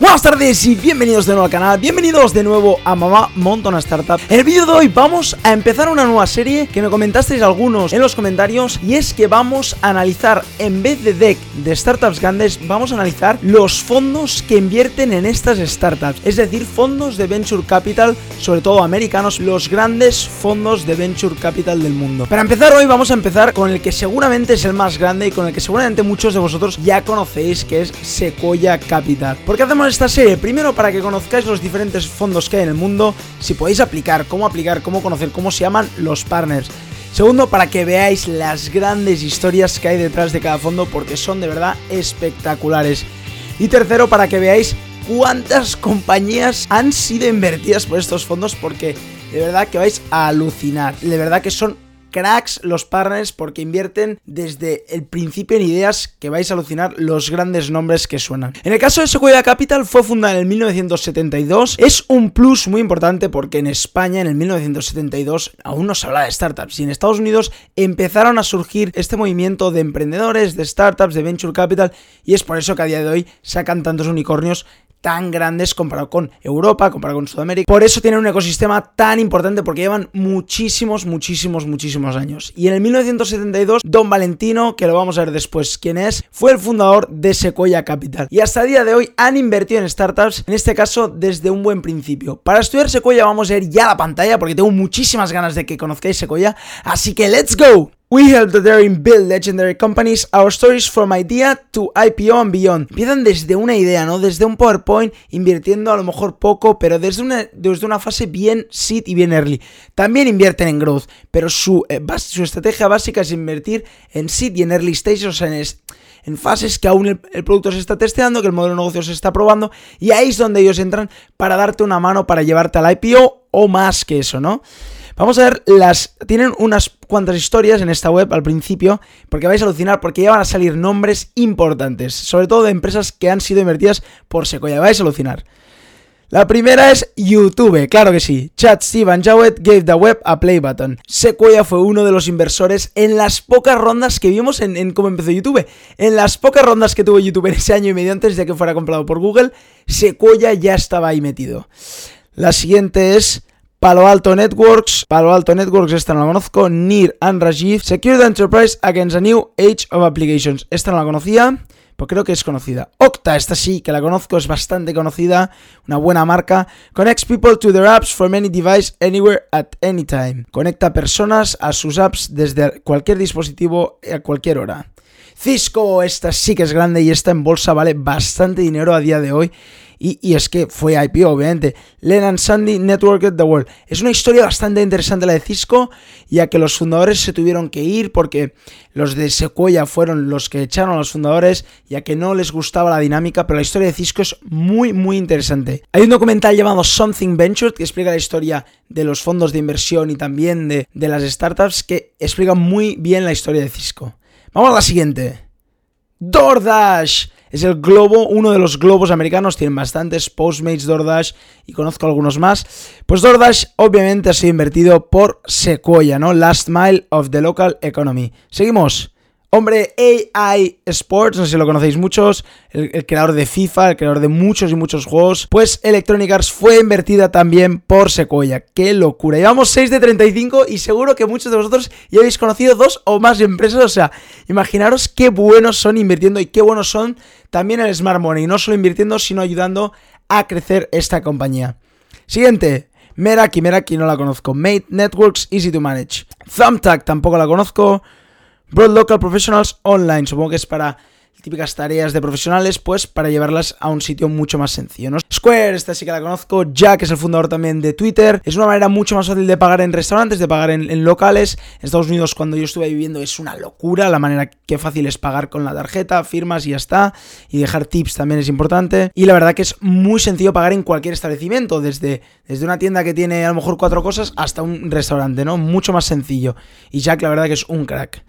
Buenas tardes y bienvenidos de nuevo al canal, bienvenidos de nuevo a Mamá Montona Startup. En el vídeo de hoy vamos a empezar una nueva serie que me comentasteis algunos en los comentarios y es que vamos a analizar, en vez de deck de startups grandes, vamos a analizar los fondos que invierten en estas startups, es decir, fondos de Venture Capital, sobre todo americanos, los grandes fondos de Venture Capital del mundo. Para empezar hoy vamos a empezar con el que seguramente es el más grande y con el que seguramente muchos de vosotros ya conocéis, que es Sequoia Capital. ¿Por qué hacemos esta serie? Primero para que conozcáis los diferentes fondos que hay en el mundo, si podéis aplicar, cómo aplicar, cómo conocer, cómo se llaman los partners. Segundo, para que veáis las grandes historias que hay detrás de cada fondo porque son de verdad espectaculares. Y tercero, para que veáis cuántas compañías han sido invertidas por estos fondos porque de verdad que vais a alucinar. De verdad que son cracks los partners porque invierten desde el principio en ideas que vais a alucinar los grandes nombres que suenan. En el caso de Sequoia Capital fue fundada en el 1972. Es un plus muy importante porque en España en el 1972 aún no se habla de startups y en Estados Unidos empezaron a surgir este movimiento de emprendedores, de startups, de venture capital y es por eso que a día de hoy sacan tantos unicornios tan grandes comparado con Europa, comparado con Sudamérica. Por eso tienen un ecosistema tan importante porque llevan muchísimos, muchísimos, muchísimos años. Y en el 1972, Don Valentino, que lo vamos a ver después quién es, fue el fundador de Sequoia Capital. Y hasta el día de hoy han invertido en startups, en este caso desde un buen principio. Para estudiar Sequoia vamos a ir ya a la pantalla porque tengo muchísimas ganas de que conozcáis Sequoia. Así que let's go! We help the daring build legendary companies. Our stories from idea to IPO and beyond. Empiezan desde una idea, ¿no? Desde un PowerPoint, invirtiendo a lo mejor poco, pero desde una, desde una fase bien seed y bien early. También invierten en growth, pero su, eh, su estrategia básica es invertir en seed y en early stages, o sea, en, en fases que aún el, producto se está testeando, que el modelo de negocio se está probando, y ahí es donde ellos entran para darte una mano para llevarte al IPO o más que eso, ¿no? Vamos a ver las... Tienen unas cuantas historias en esta web al principio, porque vais a alucinar, porque ya van a salir nombres importantes, sobre todo de empresas que han sido invertidas por Sequoia, vais a alucinar. La primera es YouTube, claro que sí. Chad Steven Jowett gave the web a play button. Sequoia fue uno de los inversores en las pocas rondas que vimos en, en, cómo empezó YouTube. En las pocas rondas que tuvo YouTube en ese año y medio antes de que fuera comprado por Google, Sequoia ya estaba ahí metido. La siguiente es Palo Alto Networks, Palo Alto Networks, esta no la conozco, Nir and Rajiv, Secure the Enterprise Against a New Age of Applications, esta no la conocía, pues creo que es conocida. Octa, esta sí, que la conozco, es bastante conocida, una buena marca. Connects people to their apps from any device, anywhere, at any time. Conecta personas a sus apps desde cualquier dispositivo a cualquier hora. Cisco, esta sí que es grande y esta en bolsa vale bastante dinero a día de hoy. Y, es que fue IPO, obviamente. Len Sandy Networked the World. Es una historia bastante interesante la de Cisco, ya que los fundadores se tuvieron que ir porque los de Sequoia fueron los que echaron a los fundadores, ya que no les gustaba la dinámica, pero la historia de Cisco es muy, muy interesante. Hay un documental llamado Something Venture que explica la historia de los fondos de inversión y también de, de las startups que explica muy bien la historia de Cisco. Vamos a la siguiente. DoorDash. Es el globo, uno de los globos americanos, tienen bastantes, Postmates, DoorDash y conozco algunos más. Pues DoorDash obviamente ha sido invertido por Sequoia, ¿no? Last Mile of the Local Economy. Seguimos. Hombre, AI Sports, no sé si lo conocéis muchos, el, creador de FIFA, el creador de muchos y muchos juegos, pues Electronic Arts fue invertida también por Sequoia. ¡Qué locura! Llevamos 6 de 35 y seguro que muchos de vosotros ya habéis conocido dos o más empresas, o sea, imaginaros qué buenos son invirtiendo y qué buenos son también el Smart Money, no solo invirtiendo, sino ayudando a crecer esta compañía. Siguiente, Meraki, Meraki no la conozco. Mate Networks, Easy to Manage. Thumbtack tampoco la conozco. Broad Local Professionals Online, supongo que es para típicas tareas de profesionales, pues para llevarlas a un sitio mucho más sencillo, ¿no? Square, esta sí que la conozco, Jack es el fundador también de Twitter, es una manera mucho más fácil de pagar en restaurantes, de pagar en, locales, en Estados Unidos cuando yo estuve viviendo es una locura la manera que fácil es pagar con la tarjeta, firmas y ya está, y dejar tips también es importante, y la verdad que es muy sencillo pagar en cualquier establecimiento, desde, desde una tienda que tiene a lo mejor cuatro cosas hasta un restaurante, ¿no? Mucho más sencillo, y Jack la verdad que es un crack.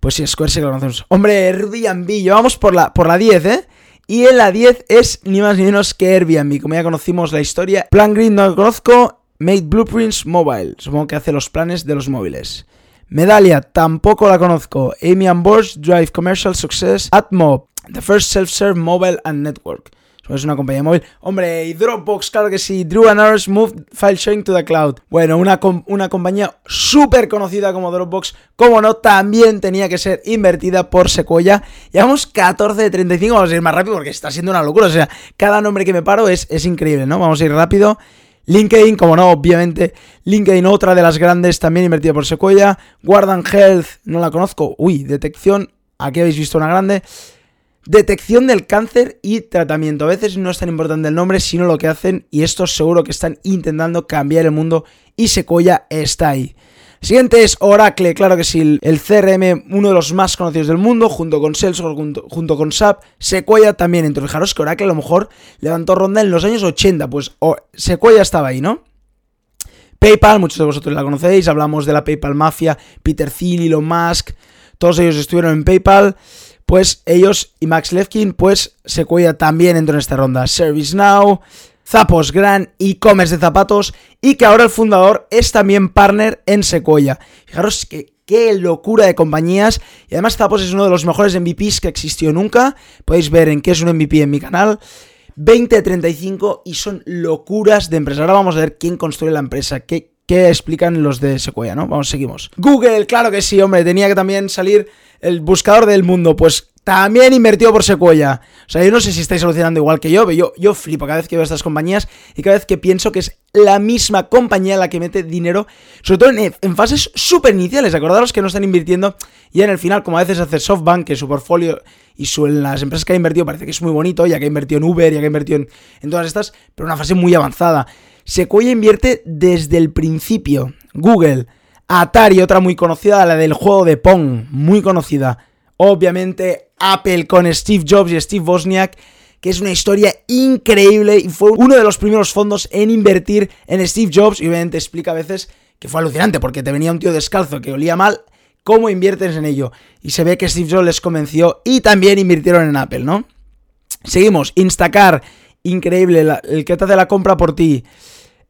Pues sí, Square sí lo conocemos. Hombre, Airbnb, llevamos por la, por la 10, ¿eh? Y en la 10 es ni más ni menos que Airbnb, como ya conocimos la historia. Plan Green no lo conozco. Made Blueprints Mobile, supongo que hace los planes de los móviles. Medalia, tampoco la conozco. Amy and Bosch, Drive Commercial Success, AtMob, The First Self-Serve Mobile and Network. Es una compañía móvil. Hombre, y Dropbox, claro que sí. Drew and Ours moved file sharing to the cloud. Bueno, una, una compañía súper conocida como Dropbox, como no, también tenía que ser invertida por Sequoia. Llevamos 14 de 35, vamos a ir más rápido porque está siendo una locura. O sea, cada nombre que me paro es, es increíble, ¿no? Vamos a ir rápido. LinkedIn, como no, obviamente. LinkedIn, otra de las grandes, también invertida por Sequoia. Guardan Health, no la conozco. Uy, detección. Aquí habéis visto una grande. Detección del cáncer y tratamiento. A veces no es tan importante el nombre, sino lo que hacen. Y esto seguro que están intentando cambiar el mundo. Y Sequoia está ahí. Siguiente es Oracle, claro que sí, el CRM, uno de los más conocidos del mundo, junto con Salesforce, junto, con SAP, Sequoia también. Entonces, fijaros que Oracle a lo mejor levantó ronda en los años 80, pues Sequoia estaba ahí, ¿no? PayPal, muchos de vosotros la conocéis, hablamos de la PayPal Mafia, Peter Thiel, Elon Musk, todos ellos estuvieron en PayPal pues ellos y Max Levkin, pues Sequoia también entró en esta ronda. ServiceNow, Zapos, gran e-commerce de zapatos y que ahora el fundador es también partner en Sequoia. Fijaros que qué locura de compañías y además Zapos es uno de los mejores MVPs que existió nunca. Podéis ver en qué es un MVP en mi canal. 20 35 y son locuras de empresa. Ahora vamos a ver quién construye la empresa, qué, qué explican los de Sequoia, ¿no? Vamos, seguimos. Google, claro que sí, hombre, tenía que también salir el buscador del mundo, pues también invertido por Sequoia. O sea, yo no sé si estáis alucinando igual que yo, pero yo, yo flipo cada vez que veo estas compañías y cada vez que pienso que es la misma compañía la que mete dinero, sobre todo en, fases súper iniciales. Acordaros que no están invirtiendo y en el final, como a veces hace SoftBank, que su portfolio y su, las empresas que ha invertido parece que es muy bonito, ya que ha invertido en Uber, ya que ha invertido en, en todas estas, pero una fase muy avanzada. Sequoia invierte desde el principio. Google, Atari, otra muy conocida, la del juego de Pong, muy conocida. Obviamente Apple con Steve Jobs y Steve Wozniak, que es una historia increíble y fue uno de los primeros fondos en invertir en Steve Jobs y obviamente explica a veces que fue alucinante porque te venía un tío descalzo que olía mal, ¿cómo inviertes en ello? Y se ve que Steve Jobs les convenció y también invirtieron en Apple, ¿no? Seguimos, Instacar, increíble, el que te hace la compra por ti.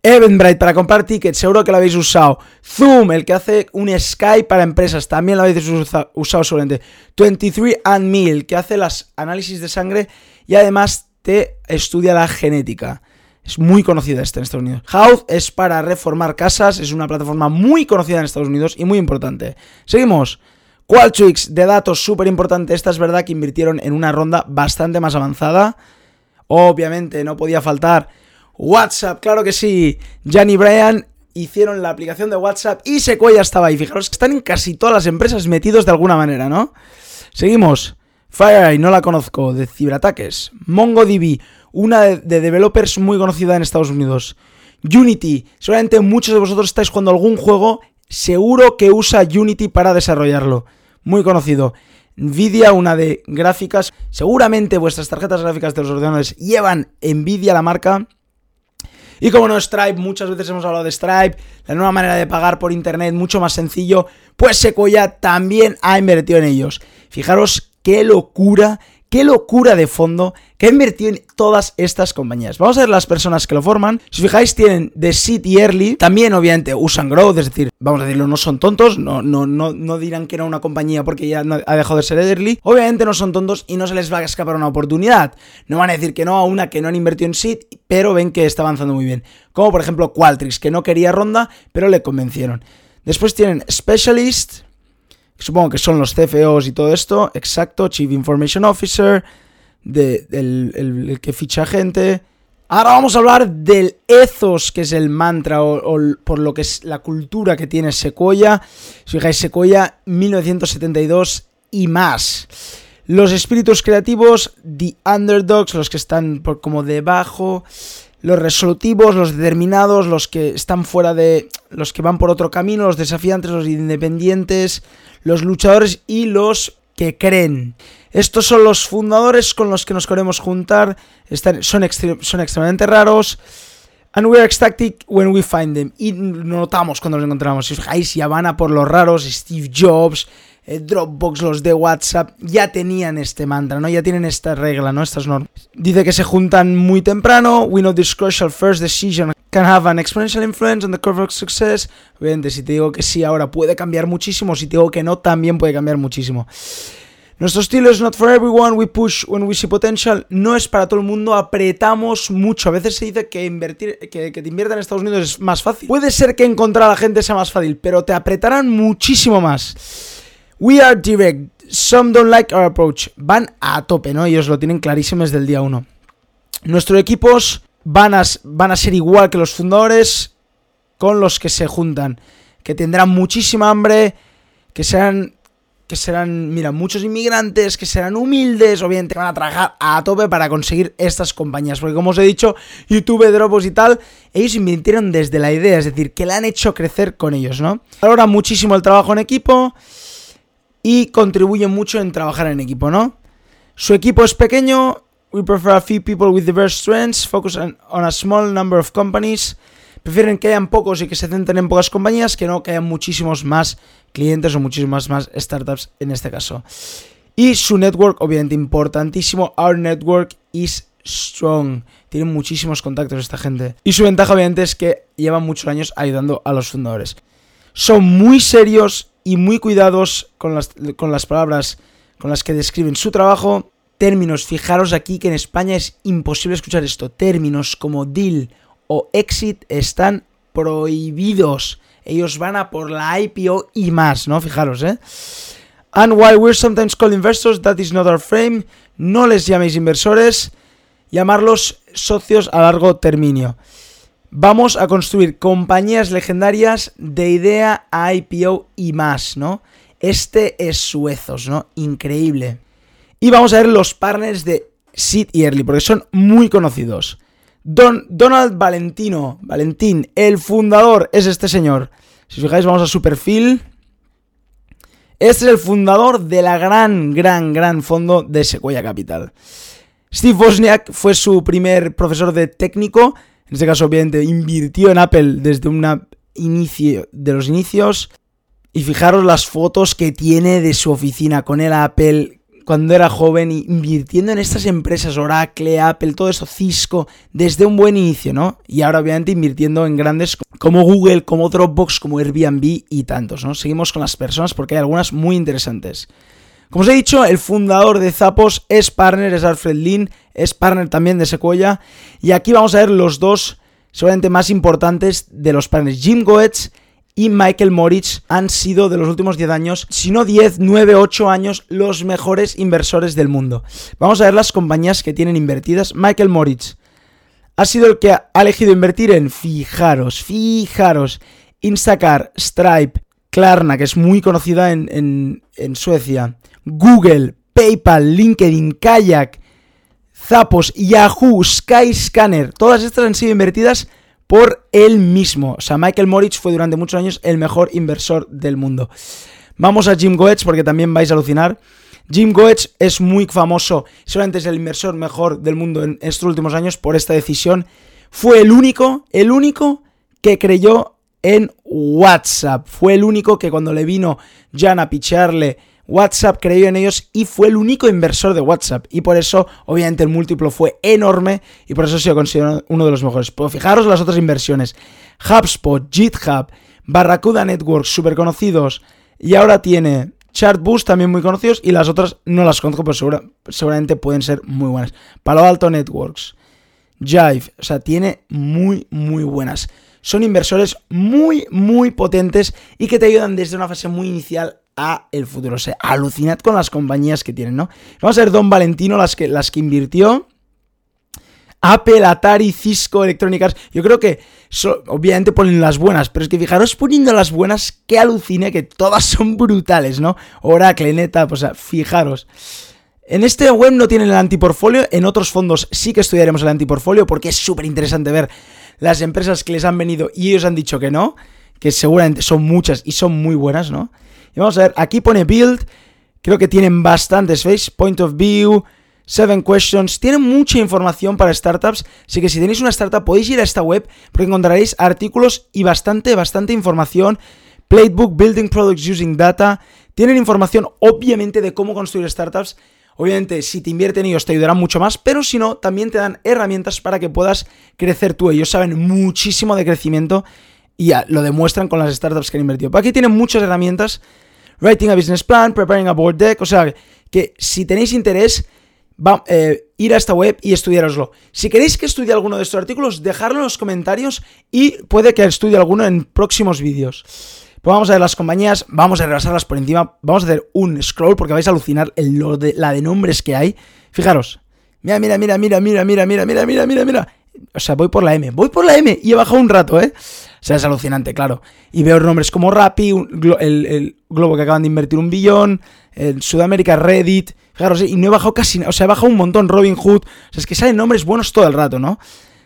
Eventbrite para comprar tickets, seguro que lo habéis usado. Zoom, el que hace un Skype para empresas, también lo habéis usado seguramente. 23andMe, el que hace las análisis de sangre y además te estudia la genética. Es muy conocida esta en Estados Unidos. House es para reformar casas, es una plataforma muy conocida en Estados Unidos y muy importante. Seguimos. Qualtrics de datos, súper importante. Esta es verdad que invirtieron en una ronda bastante más avanzada. Obviamente no podía faltar WhatsApp, claro que sí. Jan y Brian hicieron la aplicación de WhatsApp y Sequoia estaba ahí. Fijaros que están en casi todas las empresas metidos de alguna manera, ¿no? Seguimos. FireEye, no la conozco, de ciberataques. MongoDB, una de, developers muy conocida en Estados Unidos. Unity, seguramente muchos de vosotros estáis jugando algún juego, seguro que usa Unity para desarrollarlo. Muy conocido. Nvidia, una de gráficas. Seguramente vuestras tarjetas gráficas de los ordenadores llevan Nvidia la marca. Y como no, Stripe, muchas veces hemos hablado de Stripe, la nueva manera de pagar por internet, mucho más sencillo, pues Sequoia también ha invertido en ellos. Fijaros qué locura qué locura de fondo que ha invertido en todas estas compañías. Vamos a ver las personas que lo forman. Si os fijáis, tienen The Seed y Early. También, obviamente, usan Growth, es decir, vamos a decirlo, no son tontos. No, no, no, no dirán que era una compañía porque ya ha dejado de ser Early. Obviamente no son tontos y no se les va a escapar una oportunidad. No van a decir que no a una que no han invertido en Seed, pero ven que está avanzando muy bien. Como por ejemplo Qualtrics, que no quería ronda, pero le convencieron. Después tienen Specialist, supongo que son los CFOs y todo esto, exacto, Chief Information Officer, el, que ficha gente. Ahora vamos a hablar del ethos, que es el mantra, o, por lo que es la cultura que tiene Sequoia. Si fijáis, Sequoia 1972 y más. Los espíritus creativos, The Underdogs, los que están por como debajo los resolutivos, los determinados, los que están fuera de. los que van por otro camino, los desafiantes, los independientes, los luchadores y los que creen. Estos son los fundadores con los que nos queremos juntar. Están, son, son extremadamente raros. And we are ecstatic when we find them. Y notamos cuando los encontramos. Si os fijáis, ya van a por los raros. Steve Jobs, eh, Dropbox, los de WhatsApp, ya tenían este mantra, ¿no? Ya tienen esta regla, ¿no? Estas normas. Dice que se juntan muy temprano. We know this crucial first decision can have an exponential influence on the curve of success. Obviamente, si te digo que sí ahora puede cambiar muchísimo, si te digo que no, también puede cambiar muchísimo. Nuestro estilo es not for everyone, we push when we see potential, no es para todo el mundo, apretamos mucho. A veces se dice que invertir, que, te inviertan en Estados Unidos es más fácil. Puede ser que encontrar a la gente sea más fácil, pero te apretarán muchísimo más. We are direct, some don't like our approach. Van a tope, ¿no? Ellos lo tienen clarísimo desde el día 1. Nuestros equipos van a, van a ser igual que los fundadores con los que se juntan. Que tendrán muchísima hambre, que sean que serán, mira, muchos inmigrantes, que serán humildes, obviamente van a trabajar a tope para conseguir estas compañías. Porque como os he dicho, YouTube, Dropbox y tal, ellos invirtieron desde la idea, es decir, que la han hecho crecer con ellos, ¿no? Valora muchísimo el trabajo en equipo y contribuye mucho en trabajar en equipo, ¿no? Su equipo es pequeño, we prefer a few people with diverse strengths, focus on a small number of companies. Prefieren que hayan pocos y que se centren en pocas compañías que no que hayan muchísimos más clientes o muchísimas más startups en este caso. Y su network, obviamente importantísimo, Our Network is strong. Tienen muchísimos contactos esta gente. Y su ventaja, obviamente, es que llevan muchos años ayudando a los fundadores. Son muy serios y muy cuidados con las, con las palabras con las que describen su trabajo. Términos, fijaros aquí que en España es imposible escuchar esto. Términos como deal o exit están prohibidos. Ellos van a por la IPO y más, ¿no? Fijaros, ¿eh? And while we're sometimes called investors, that is not our frame. No les llaméis inversores, llamarlos socios a largo término. Vamos a construir compañías legendarias de idea a IPO y más, ¿no? Este es Suezos, ¿no? Increíble. Y vamos a ver los partners de Seed y Early, porque son muy conocidos. Don, Donald Valentino, Valentín, el fundador, es este señor. Si os fijáis, vamos a su perfil. Este es el fundador de la gran, gran, gran fondo de Sequoia Capital. Steve Wozniak fue su primer profesor de técnico. En este caso, obviamente, invirtió en Apple desde una inicio de los inicios. Y fijaros las fotos que tiene de su oficina con el Apple, cuando era joven, invirtiendo en estas empresas, Oracle, Apple, todo eso, Cisco, desde un buen inicio, ¿no? Y ahora obviamente invirtiendo en grandes como Google, como Dropbox, como Airbnb y tantos, ¿no? Seguimos con las personas porque hay algunas muy interesantes. Como os he dicho, el fundador de Zappos es partner, es Alfred Lin, es partner también de Sequoia. Y aquí vamos a ver los dos, seguramente más importantes de los partners, Jim Goetz y Michael Moritz han sido de los últimos 10 años, si no 10, 9, 8 años, los mejores inversores del mundo. Vamos a ver las compañías que tienen invertidas. Michael Moritz ha sido el que ha elegido invertir en, fijaros, fijaros, Instacar, Stripe, Klarna, que es muy conocida en, en Suecia, Google, PayPal, LinkedIn, Kayak, Zappos, Yahoo, Skyscanner, todas estas han sido invertidas por él mismo. O sea, Michael Moritz fue durante muchos años el mejor inversor del mundo. Vamos a Jim Goetz porque también vais a alucinar. Jim Goetz es muy famoso, solamente es el inversor mejor del mundo en estos últimos años por esta decisión. Fue el único, el único que creyó en WhatsApp. Fue el único que cuando le vino Jan a picharle WhatsApp creyó en ellos y fue el único inversor de WhatsApp. Y por eso, obviamente, el múltiplo fue enorme y por eso se considera uno de los mejores. Pero fijaros las otras inversiones. HubSpot, GitHub, Barracuda Networks, súper conocidos. Y ahora tiene Chartboost, también muy conocidos. Y las otras no las conozco, pero seguramente pueden ser muy buenas. Palo Alto Networks, Jive, o sea, tiene muy, muy buenas. Son inversores muy, muy potentes y que te ayudan desde una fase muy inicial a el futuro. O sea, alucinad con las compañías que tienen, ¿no? Vamos a ver Don Valentino, las que, las que invirtió. Apple, Atari, Cisco, Electronic Arts. Yo creo que obviamente ponen las buenas, pero es que fijaros poniendo las buenas, que alucine que todas son brutales, ¿no? Oracle, Neta, pues fijaros. En este web no tienen el antiportfolio, en otros fondos sí que estudiaremos el antiportfolio porque es súper interesante ver las empresas que les han venido y ellos han dicho que no, que seguramente son muchas y son muy buenas, ¿no? Y vamos a ver, aquí pone build, creo que tienen bastantes, ¿veis? Point of view, seven questions, tienen mucha información para startups, así que si tenéis una startup podéis ir a esta web porque encontraréis artículos y bastante, bastante información. Playbook, Building Products Using Data, tienen información obviamente de cómo construir startups. Obviamente, si te invierten ellos te ayudarán mucho más, pero si no, también te dan herramientas para que puedas crecer tú. Ellos saben muchísimo de crecimiento y lo demuestran con las startups que han invertido. aquí tienen muchas herramientas. Writing a business plan, preparing a board deck, o sea, que si tenéis interés, va, eh, ir a esta web y estudiaroslo. Si queréis que estudie alguno de estos artículos, dejadlo en los comentarios y puede que estudie alguno en próximos vídeos. Pues vamos a ver las compañías, vamos a repasarlas por encima, vamos a hacer un scroll porque vais a alucinar el, lo de, la de nombres que hay. Fijaros, mira, mira, mira, mira, mira, mira, mira, mira, mira, mira, mira. O sea, voy por la M, voy por la M y he bajado un rato, ¿eh? O sea, es alucinante, claro. Y veo nombres como Rappi, el, el Globo que acaban de invertir un billón, el Sudamérica Reddit, fijaros, y no he bajado casi, o sea, he bajado un montón Robin Hood, o sea, es que salen nombres buenos todo el rato, ¿no?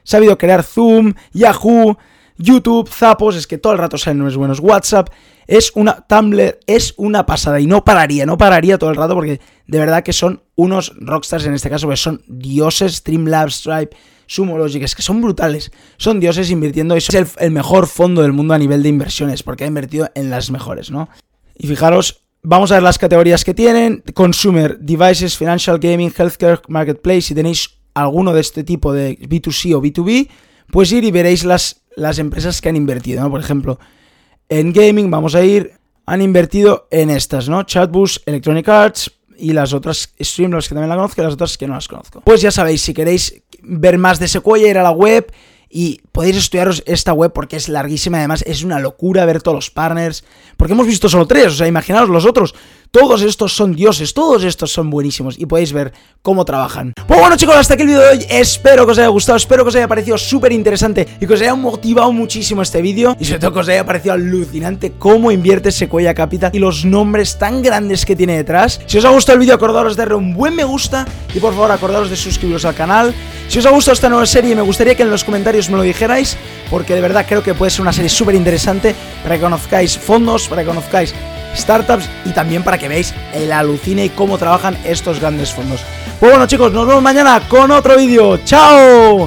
Sabido crear Zoom, Yahoo, YouTube, Zapos, es que todo el rato salen nombres buenos, WhatsApp, es una, Tumblr es una pasada y no pararía, no pararía todo el rato porque de verdad que son unos rockstars en este caso, que son dioses, Streamlabs, Stripe, Sumo Logic, es que son brutales, son dioses invirtiendo es el, el mejor fondo del mundo a nivel de inversiones porque ha invertido en las mejores, ¿no? Y fijaros, Vamos a ver las categorías que tienen. Consumer, Devices, Financial Gaming, Healthcare, Marketplace. Si tenéis alguno de este tipo de B2C o B2B, pues ir y veréis las, las empresas que han invertido, ¿no? Por ejemplo, en gaming vamos a ir, han invertido en estas, ¿no? Chatbus, Electronic Arts y las otras Streamlabs que también la conozco y las otras que no las conozco. Pues ya sabéis, si queréis ver más de Sequoia, ir a la web y podéis estudiaros esta web porque es larguísima, además es una locura ver todos los partners, porque hemos visto solo tres, o sea, imaginaos los otros, todos estos son dioses, todos estos son buenísimos y podéis ver cómo trabajan. Pues bueno chicos, hasta aquí el vídeo de hoy, espero que os haya gustado, espero que os haya parecido súper interesante y que os haya motivado muchísimo este vídeo y sobre todo que os haya parecido alucinante cómo invierte Sequoia Capital y los nombres tan grandes que tiene detrás. Si os ha gustado el vídeo, acordaros de darle un buen me gusta y por favor acordaros de suscribiros al canal. Si os ha gustado esta nueva serie, me gustaría que en los comentarios me lo dijerais, porque de verdad creo que puede ser una serie súper interesante para que conozcáis fondos, para que conozcáis startups y también para que veáis el alucine y cómo trabajan estos grandes fondos. Pues bueno chicos, nos vemos mañana con otro vídeo. ¡Chao!